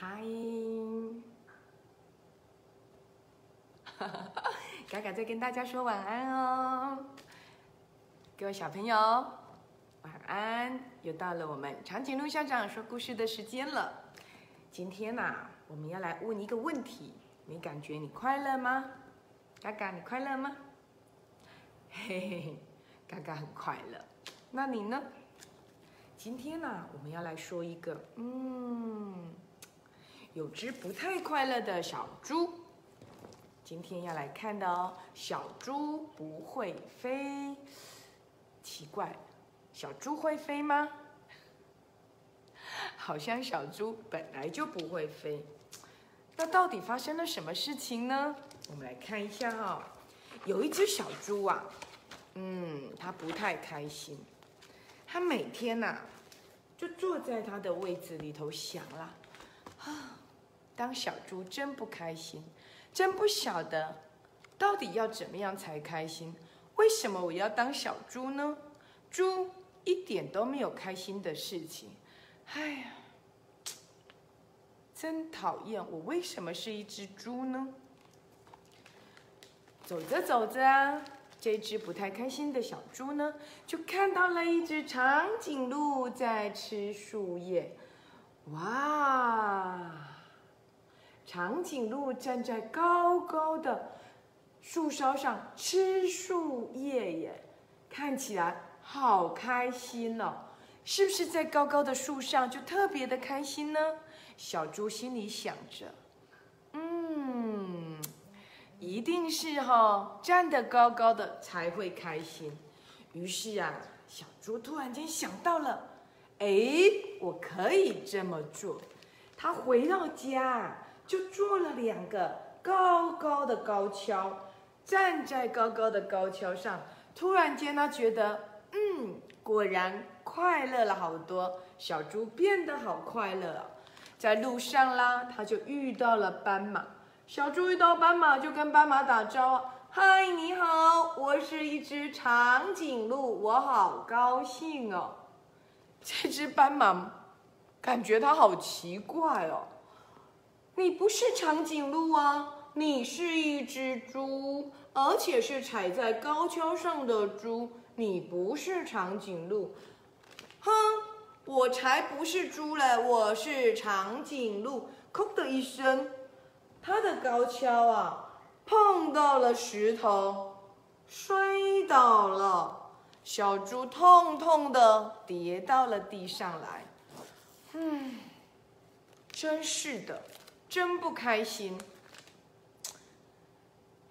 嗨，嘎嘎在跟大家说晚安哦，各位小朋友，晚安！又到了我们长颈鹿校长说故事的时间了。今天呐、我们要来问一个问题，你感觉你快乐吗？嘎嘎，你快乐吗？嘿嘿嘿，嘎嘎很快乐。那你呢？今天呢、我们要来说一个，嗯，有只不太快乐的小猪。今天要来看的哦，小猪不会飞。奇怪，小猪会飞吗？好像小猪本来就不会飞。那到底发生了什么事情呢？我们来看一下哈、有一只小猪啊，嗯，它不太开心。它每天呐、就坐在它的位置里头想啦，啊，当小猪真不开心，真不晓得到底要怎么样才开心。为什么我要当小猪呢？猪一点都没有开心的事情。哎呀，真讨厌！我为什么是一只猪呢？走着走着，这只不太开心的小猪呢，就看到了一只长颈鹿在吃树叶。哇！长颈鹿站在高高的树梢上吃树叶耶，看起来好开心哦！是不是在高高的树上就特别的开心呢？小猪心里想着，嗯，一定是哈、站得高高的才会开心。于是啊，小猪突然间想到了，哎，我可以这么做。他回到家就做了两个高高的高跷，站在高高的高跷上。突然间，他觉得，嗯，果然快乐了好多。小猪变得好快乐哦。在路上啦，他就遇到了斑马。小猪遇到斑马，就跟斑马打招呼：“嗨，你好，我是一只长颈鹿，我好高兴哦。”这只斑马感觉它好奇怪哦。你不是长颈鹿啊，你是一只猪，而且是踩在高跷上的猪。你不是长颈鹿，哼，我才不是猪嘞，我是长颈鹿。砰的一声，它的高跷啊碰到了石头，摔倒了。小猪痛痛的跌到了地上来。嗯，真是的，真不开心。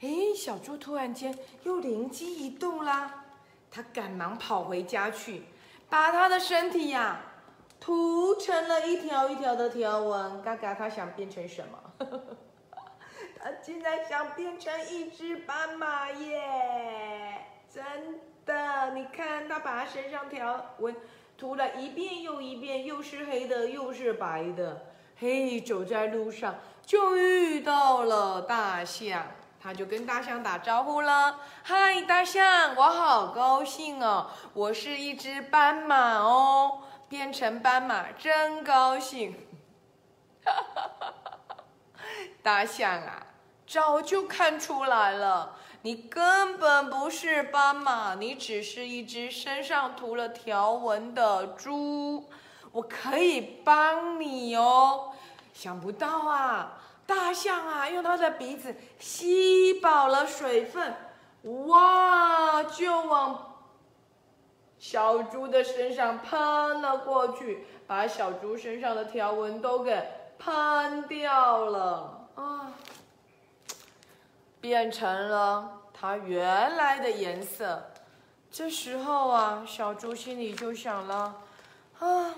诶，小猪突然间又灵机一动啦，它赶忙跑回家去，把它的身体呀、涂成了一条一条的条纹。嘎嘎，它想变成什么？它竟然想变成一只斑马耶！真的，你看它把他身上条纹涂了一遍又一遍，又是黑的又是白的。嘿，走在路上就遇到了大象，他就跟大象打招呼了：“嗨，大象，我好高兴哦，我是一只斑马哦，变成斑马真高兴。”哈哈哈大象啊，早就看出来了，你根本不是斑马，你只是一只身上涂了条纹的猪。我可以帮你哦。想不到啊，大象啊，用它的鼻子吸饱了水分，哇，就往小猪的身上喷了过去，把小猪身上的条纹都给喷掉了啊，变成了它原来的颜色。这时候啊，小猪心里就想了，啊，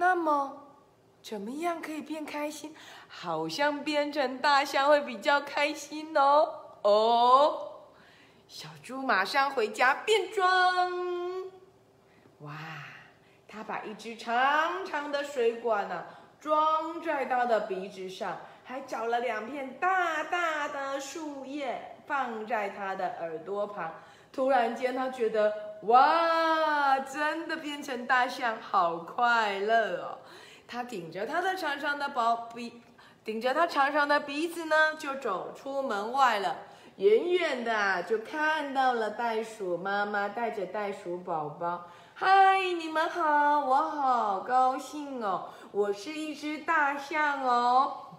那么怎么样可以变开心？好像变成大象会比较开心哦。哦，小猪马上回家变装。哇，他把一只长长的水管呢、装在他的鼻子上，还找了两片大大的树叶放在他的耳朵旁。突然间，他觉得哇，真的变成大象，好快乐哦！他顶着他的长长的鼻，顶着他长长的鼻子呢，就走出门外了。远远的就看到了袋鼠妈妈带着袋鼠宝宝。嗨，你们好，我好高兴哦，我是一只大象哦。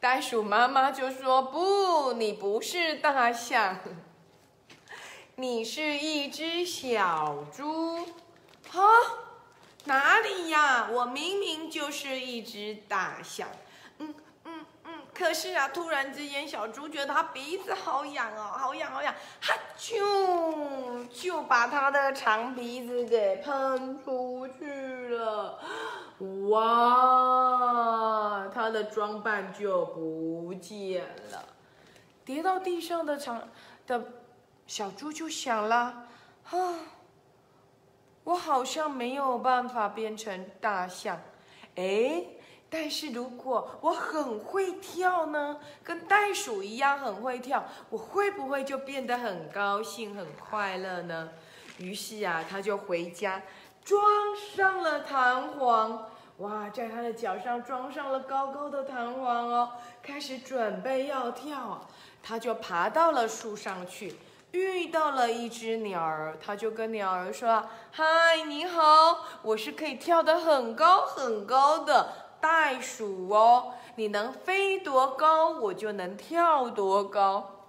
袋鼠妈妈就说：“不，你不是大象，你是一只小猪。”啊，哪里呀？我明明就是一只大象。嗯嗯嗯。可是啊，突然之间，小猪觉得它鼻子好痒哦，好痒好痒，哈啾，就把它的长鼻子给喷出去了。哇，它的装扮就不见了。跌到地上的长的小猪就想了：啊，我好像没有办法变成大象。哎，但是如果我很会跳呢，跟袋鼠一样很会跳，我会不会就变得很高兴、很快乐呢？于是啊，他就回家。装上了弹簧，哇，在他的脚上装上了高高的弹簧哦，开始准备要跳。他就爬到了树上去，遇到了一只鸟儿，他就跟鸟儿说：“嗨，你好，我是可以跳得很高很高的袋鼠哦，你能飞多高，我就能跳多高。”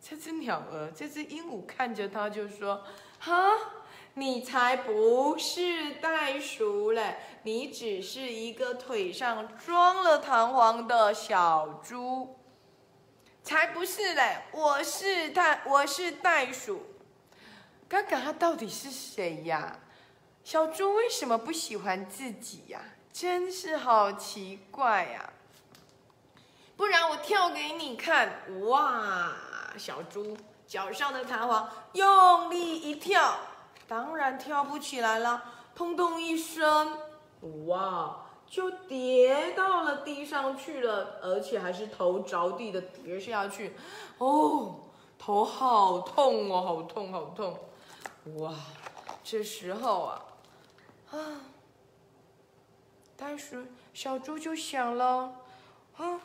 这只鸟儿，这只鹦鹉看着它就说：“哈。”你才不是袋鼠嘞，你只是一个腿上装了弹簧的小猪。才不是嘞，我是袋，我是袋鼠。嘎嘎，他到底是谁呀？小猪为什么不喜欢自己呀？真是好奇怪呀！不然我跳给你看。哇，小猪脚上的弹簧用力一跳。当然跳不起来了，砰咚一声，哇，就跌到了地上去了，而且还是头着地的跌下去，哦，头好痛哦，好痛好痛，哇，这时候啊，啊，袋鼠小猪就想了，啊，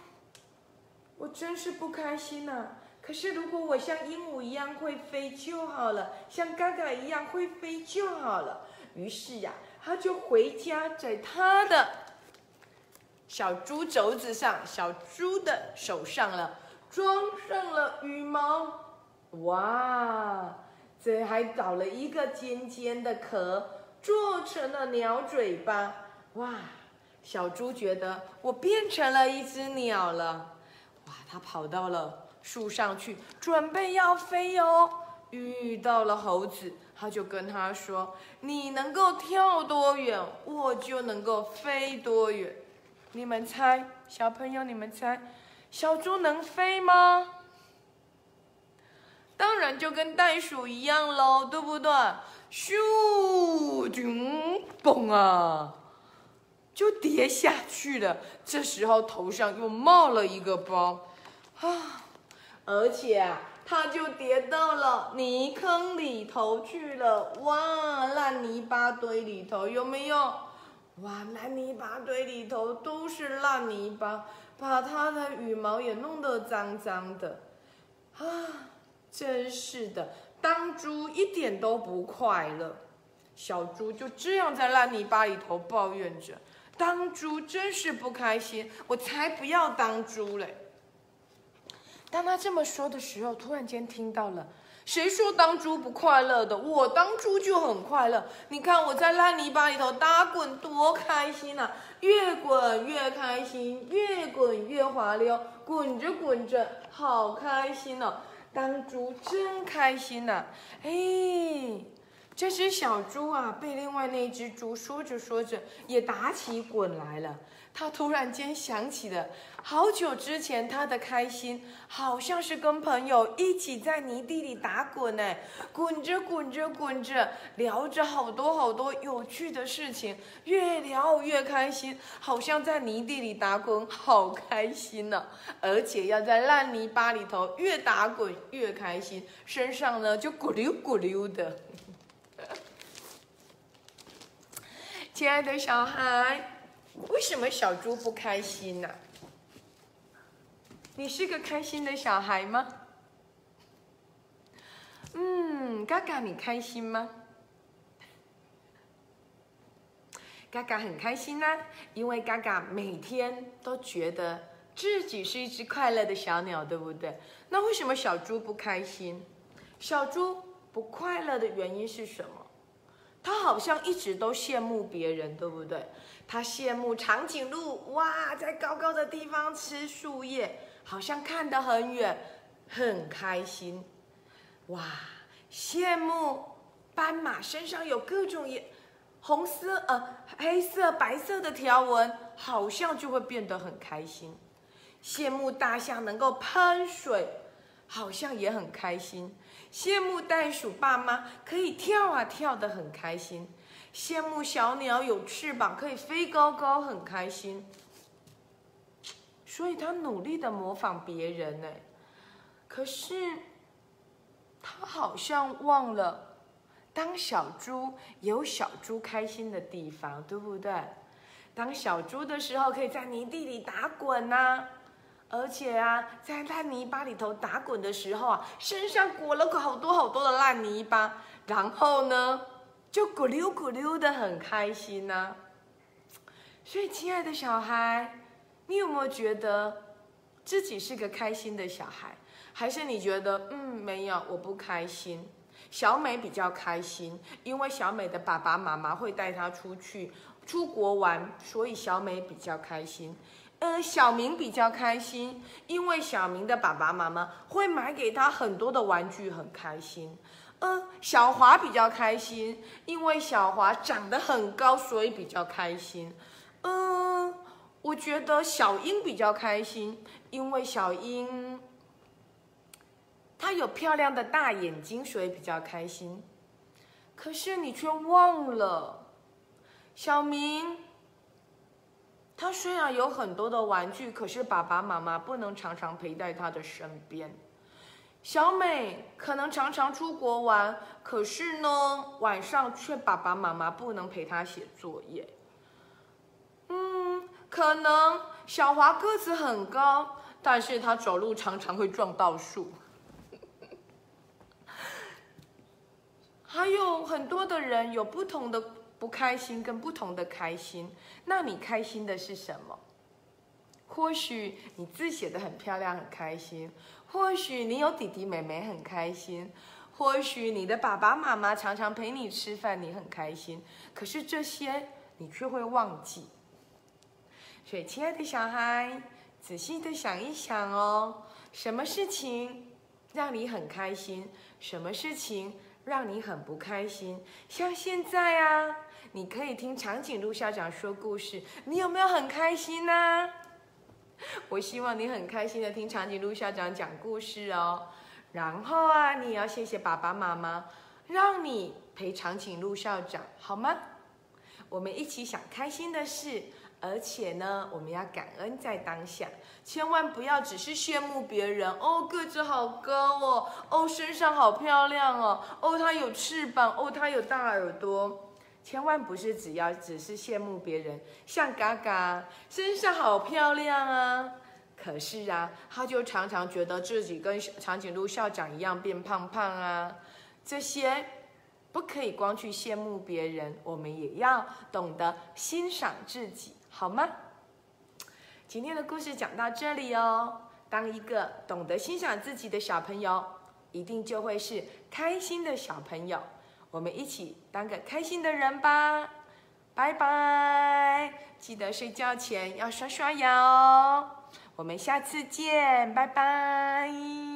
我真是不开心呐。可是，如果我像鹦鹉一样会飞就好了，像嘎嘎一样会飞就好了。于是呀，他就回家，在他的小猪肘子上、小猪的手上了，装上了羽毛。哇，这还找了一个尖尖的壳，做成了鸟嘴巴。哇，小猪觉得我变成了一只鸟了。哇，它跑到了。树上去，准备要飞哦。遇到了猴子，他就跟他说：“你能够跳多远，我就能够飞多远。”你们猜，小朋友，你们猜，小猪能飞吗？当然就跟袋鼠一样喽，对不对？咻，就嘣啊，就跌下去了。这时候头上又冒了一个包，啊！而且啊，他就跌到了泥坑里头去了，哇，烂泥巴堆里头有没有？哇，烂泥巴堆里头都是烂泥巴，把他的羽毛也弄得脏脏的，啊，真是的，当猪一点都不快乐。小猪就这样在烂泥巴里头抱怨着，当猪真是不开心，我才不要当猪嘞。当他这么说的时候，突然间听到了，谁说当猪不快乐的？我当猪就很快乐。你看我在烂泥巴里头打滚，多开心啊！越滚越开心，越滚越滑溜，滚着滚着，好开心哦！当猪真开心呐！哎，这只小猪啊，被另外那只猪说着说着也打起滚来了。他突然间想起了好久之前他的开心，好像是跟朋友一起在泥地里打滚呢，滚着滚着滚着，聊着好多好多有趣的事情，越聊越开心，好像在泥地里打滚好开心呢，而且要在烂泥巴里头越打滚越开心，身上呢就咕溜咕溜的。亲爱的小孩，为什么小猪不开心呢？你是个开心的小孩吗？嗯，嘎嘎，你开心吗？嘎嘎很开心啊，因为嘎嘎每天都觉得自己是一只快乐的小鸟，对不对？那为什么小猪不开心？小猪不快乐的原因是什么？他好像一直都羡慕别人，对不对？他羡慕长颈鹿，哇，在高高的地方吃树叶，好像看得很远，很开心。哇，羡慕斑马身上有各种颜。红色、呃，黑色、白色的条纹，好像就会变得很开心。羡慕大象能够喷水，好像也很开心。羡慕袋鼠爸妈可以跳啊跳的很开心。羡慕小鸟有翅膀可以飞高高，很开心。所以他努力的模仿别人呢，可是他好像忘了。当小猪有小猪开心的地方，对不对？当小猪的时候，可以在泥地里打滚呐，而且啊，在烂泥巴里头打滚的时候啊，身上裹了好多好多的烂泥巴，然后呢，就咕溜咕溜的很开心呐。所以，亲爱的小孩，你有没有觉得自己是个开心的小孩？还是你觉得，嗯，没有，我不开心？小美比较开心，因为小美的爸爸妈妈会带她出去出国玩，所以小美比较开心。呃，小明比较开心，因为小明的爸爸妈妈会买给他很多的玩具，很开心。呃，小华比较开心，因为小华长得很高，所以比较开心。嗯，我觉得小英比较开心，因为小英。她有漂亮的大眼睛，所以比较开心。可是你却忘了，小明。他虽然有很多的玩具，可是爸爸妈妈不能常常陪在他的身边。小美可能常常出国玩，可是呢，晚上却爸爸妈妈不能陪他写作业。嗯，可能小华个子很高，但是他走路常常会撞到树。还有很多的人有不同的不开心跟不同的开心，那你开心的是什么？或许你字写的很漂亮，很开心；或许你有弟弟妹妹，很开心；或许你的爸爸妈妈常常陪你吃饭，你很开心。可是这些你却会忘记。所以，亲爱的小孩，仔细的想一想哦，什么事情让你很开心？什么事情？让你很不开心，像现在啊，你可以听长颈鹿校长说故事，你有没有很开心呢？我希望你很开心的听长颈鹿校长讲故事哦。然后啊，你也要谢谢爸爸妈妈，让你陪长颈鹿校长，好吗？我们一起想开心的事。而且呢，我们要感恩在当下，千万不要只是羡慕别人哦，个子好高哦，哦，身上好漂亮哦，哦，它有翅膀，哦，它有大耳朵，千万不是只要只是羡慕别人，像嘎嘎身上好漂亮啊，可是啊，他就常常觉得自己跟长颈鹿校长一样变胖胖啊，这些不可以光去羡慕别人，我们也要懂得欣赏自己。好吗？今天的故事讲到这里哦。当一个懂得欣赏自己的小朋友，一定就会是开心的小朋友。我们一起当个开心的人吧。拜拜！记得睡觉前要刷刷牙哦。我们下次见，拜拜。